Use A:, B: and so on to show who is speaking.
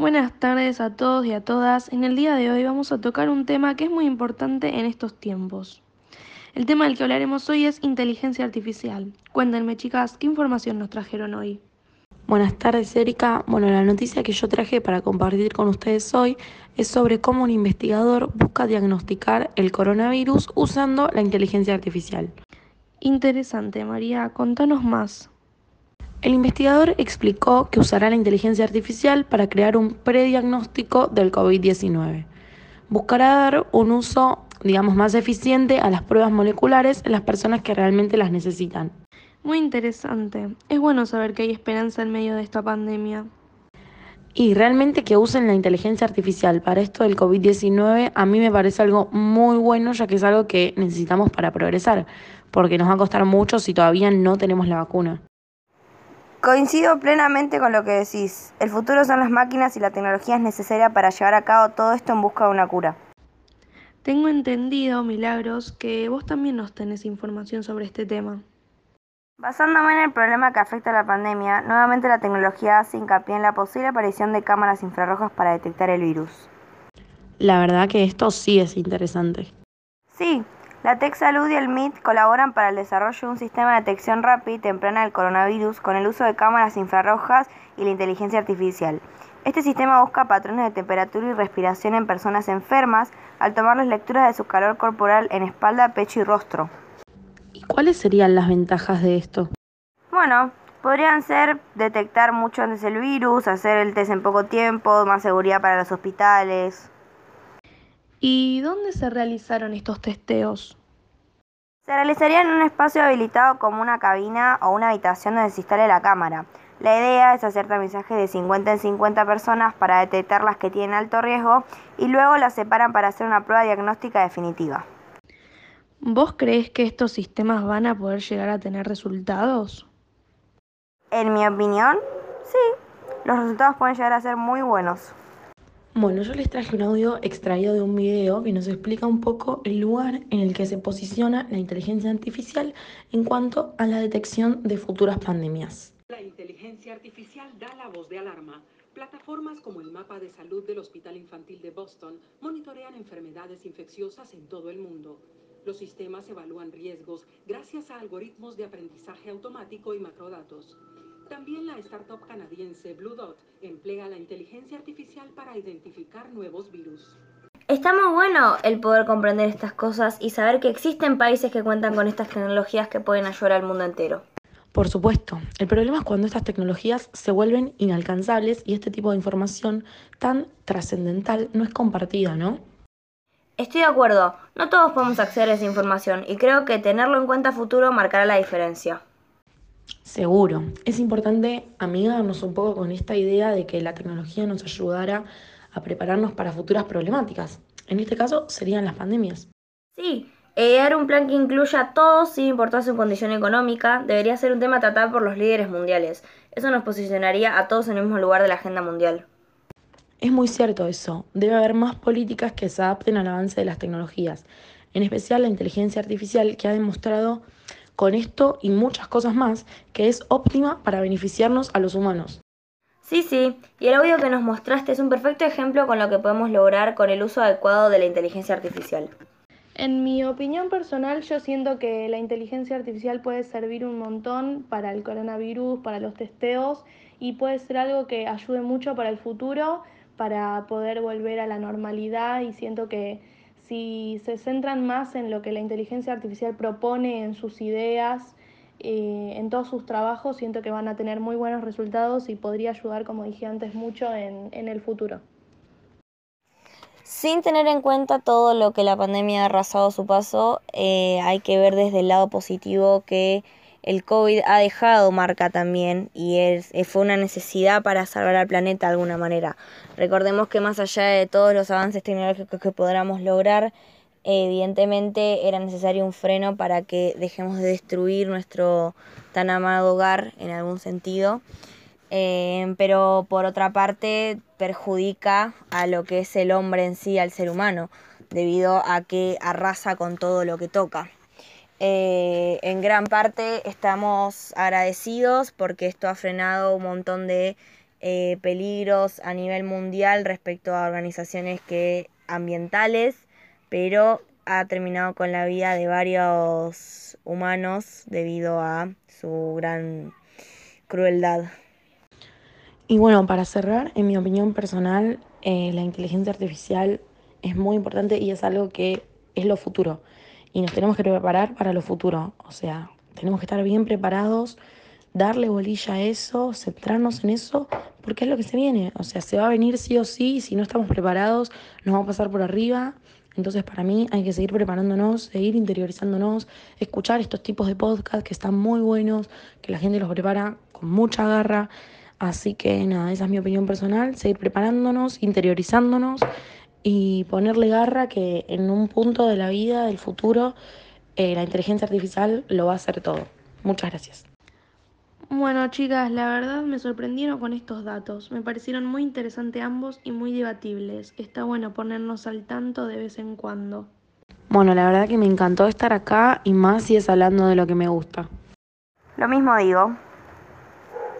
A: Buenas tardes a todos y a todas. En el día de hoy vamos a tocar un tema que es muy importante en estos tiempos. El tema del que hablaremos hoy es inteligencia artificial. Cuéntenme chicas, ¿qué información nos trajeron hoy?
B: Buenas tardes Erika. Bueno, la noticia que yo traje para compartir con ustedes hoy es sobre cómo un investigador busca diagnosticar el coronavirus usando la inteligencia artificial.
A: Interesante, María. Contanos más.
B: El investigador explicó que usará la inteligencia artificial para crear un prediagnóstico del COVID-19. Buscará dar un uso, digamos, más eficiente a las pruebas moleculares en las personas que realmente las necesitan.
A: Muy interesante. Es bueno saber que hay esperanza en medio de esta pandemia.
B: Y realmente que usen la inteligencia artificial para esto del COVID-19 a mí me parece algo muy bueno ya que es algo que necesitamos para progresar, porque nos va a costar mucho si todavía no tenemos la vacuna.
C: Coincido plenamente con lo que decís. El futuro son las máquinas y la tecnología es necesaria para llevar a cabo todo esto en busca de una cura.
A: Tengo entendido, Milagros, que vos también nos tenés información sobre este tema.
C: Basándome en el problema que afecta a la pandemia, nuevamente la tecnología hace hincapié en la posible aparición de cámaras infrarrojas para detectar el virus.
B: La verdad que esto sí es interesante.
C: Sí, la TechSalud y el MIT colaboran para el desarrollo de un sistema de detección rápida y temprana del coronavirus con el uso de cámaras infrarrojas y la inteligencia artificial. Este sistema busca patrones de temperatura y respiración en personas enfermas al tomar las lecturas de su calor corporal en espalda, pecho y rostro.
B: ¿Y cuáles serían las ventajas de esto?
C: Bueno, podrían ser detectar mucho antes el virus, hacer el test en poco tiempo, más seguridad para los hospitales.
A: ¿Y dónde se realizaron estos testeos?
C: Se realizarían en un espacio habilitado como una cabina o una habitación donde se instale la cámara. La idea es hacer tamizaje de 50 en 50 personas para detectar las que tienen alto riesgo y luego las separan para hacer una prueba diagnóstica definitiva.
A: ¿Vos crees que estos sistemas van a poder llegar a tener resultados?
C: En mi opinión, sí. Los resultados pueden llegar a ser muy buenos.
B: Bueno, yo les traje un audio extraído de un video que nos explica un poco el lugar en el que se posiciona la inteligencia artificial en cuanto a la detección de futuras pandemias.
D: La inteligencia artificial da la voz de alarma. Plataformas como el mapa de salud del Hospital Infantil de Boston monitorean enfermedades infecciosas en todo el mundo. Los sistemas evalúan riesgos gracias a algoritmos de aprendizaje automático y macrodatos. También la startup canadiense Blue Dot emplea la inteligencia artificial para identificar nuevos virus.
C: Está muy bueno el poder comprender estas cosas y saber que existen países que cuentan con estas tecnologías que pueden ayudar al mundo entero.
B: Por supuesto, el problema es cuando estas tecnologías se vuelven inalcanzables y este tipo de información tan trascendental no es compartida, ¿no?
C: Estoy de acuerdo, no todos podemos acceder a esa información y creo que tenerlo en cuenta a futuro marcará la diferencia.
B: Seguro. Es importante amigarnos un poco con esta idea de que la tecnología nos ayudará a prepararnos para futuras problemáticas. En este caso serían las pandemias.
C: Sí, idear un plan que incluya a todos sin importar su condición económica debería ser un tema tratado por los líderes mundiales. Eso nos posicionaría a todos en el mismo lugar de la agenda mundial.
B: Es muy cierto eso. Debe haber más políticas que se adapten al avance de las tecnologías, en especial la inteligencia artificial que ha demostrado con esto y muchas cosas más, que es óptima para beneficiarnos a los humanos.
C: Sí, sí, y el audio que nos mostraste es un perfecto ejemplo con lo que podemos lograr con el uso adecuado de la inteligencia artificial.
A: En mi opinión personal, yo siento que la inteligencia artificial puede servir un montón para el coronavirus, para los testeos y puede ser algo que ayude mucho para el futuro, para poder volver a la normalidad y siento que si se centran más en lo que la inteligencia artificial propone, en sus ideas, eh, en todos sus trabajos, siento que van a tener muy buenos resultados y podría ayudar, como dije antes, mucho en, el futuro.
C: Sin tener en cuenta todo lo que la pandemia ha arrasado a su paso, eh, hay que ver desde el lado positivo que el COVID ha dejado marca también y es, eh, fue una necesidad para salvar al planeta de alguna manera. Recordemos que más allá de todos los avances tecnológicos que podamos lograr, evidentemente era necesario un freno para que dejemos de destruir nuestro tan amado hogar en algún sentido. Eh, pero por otra parte perjudica a lo que es el hombre en sí, al ser humano, debido a que arrasa con todo lo que toca. Eh, en gran parte estamos agradecidos porque esto ha frenado un montón de eh, peligros a nivel mundial respecto a organizaciones que ambientales, pero ha terminado con la vida de varios humanos debido a su gran crueldad.
B: Y bueno, para cerrar, en mi opinión personal, eh, la inteligencia artificial es muy importante y es algo que es lo futuro. Y nos tenemos que preparar para lo futuro. O sea, tenemos que estar bien preparados, darle bolilla a eso, centrarnos en eso, porque es lo que se viene. O sea, se va a venir sí o sí. Si no estamos preparados, nos va a pasar por arriba. Entonces, para mí hay que seguir preparándonos, seguir interiorizándonos, escuchar estos tipos de podcast que están muy buenos, que la gente los prepara con mucha garra. Así que nada, esa es mi opinión personal, seguir preparándonos, interiorizándonos y ponerle garra que en un punto de la vida, del futuro, eh, la inteligencia artificial lo va a hacer todo. Muchas gracias.
A: Bueno, chicas, la verdad me sorprendieron con estos datos. Me parecieron muy interesantes ambos y muy debatibles. Está bueno ponernos al tanto de vez en cuando.
B: Bueno, la verdad que me encantó estar acá y más si es hablando de lo que me gusta.
C: Lo mismo digo.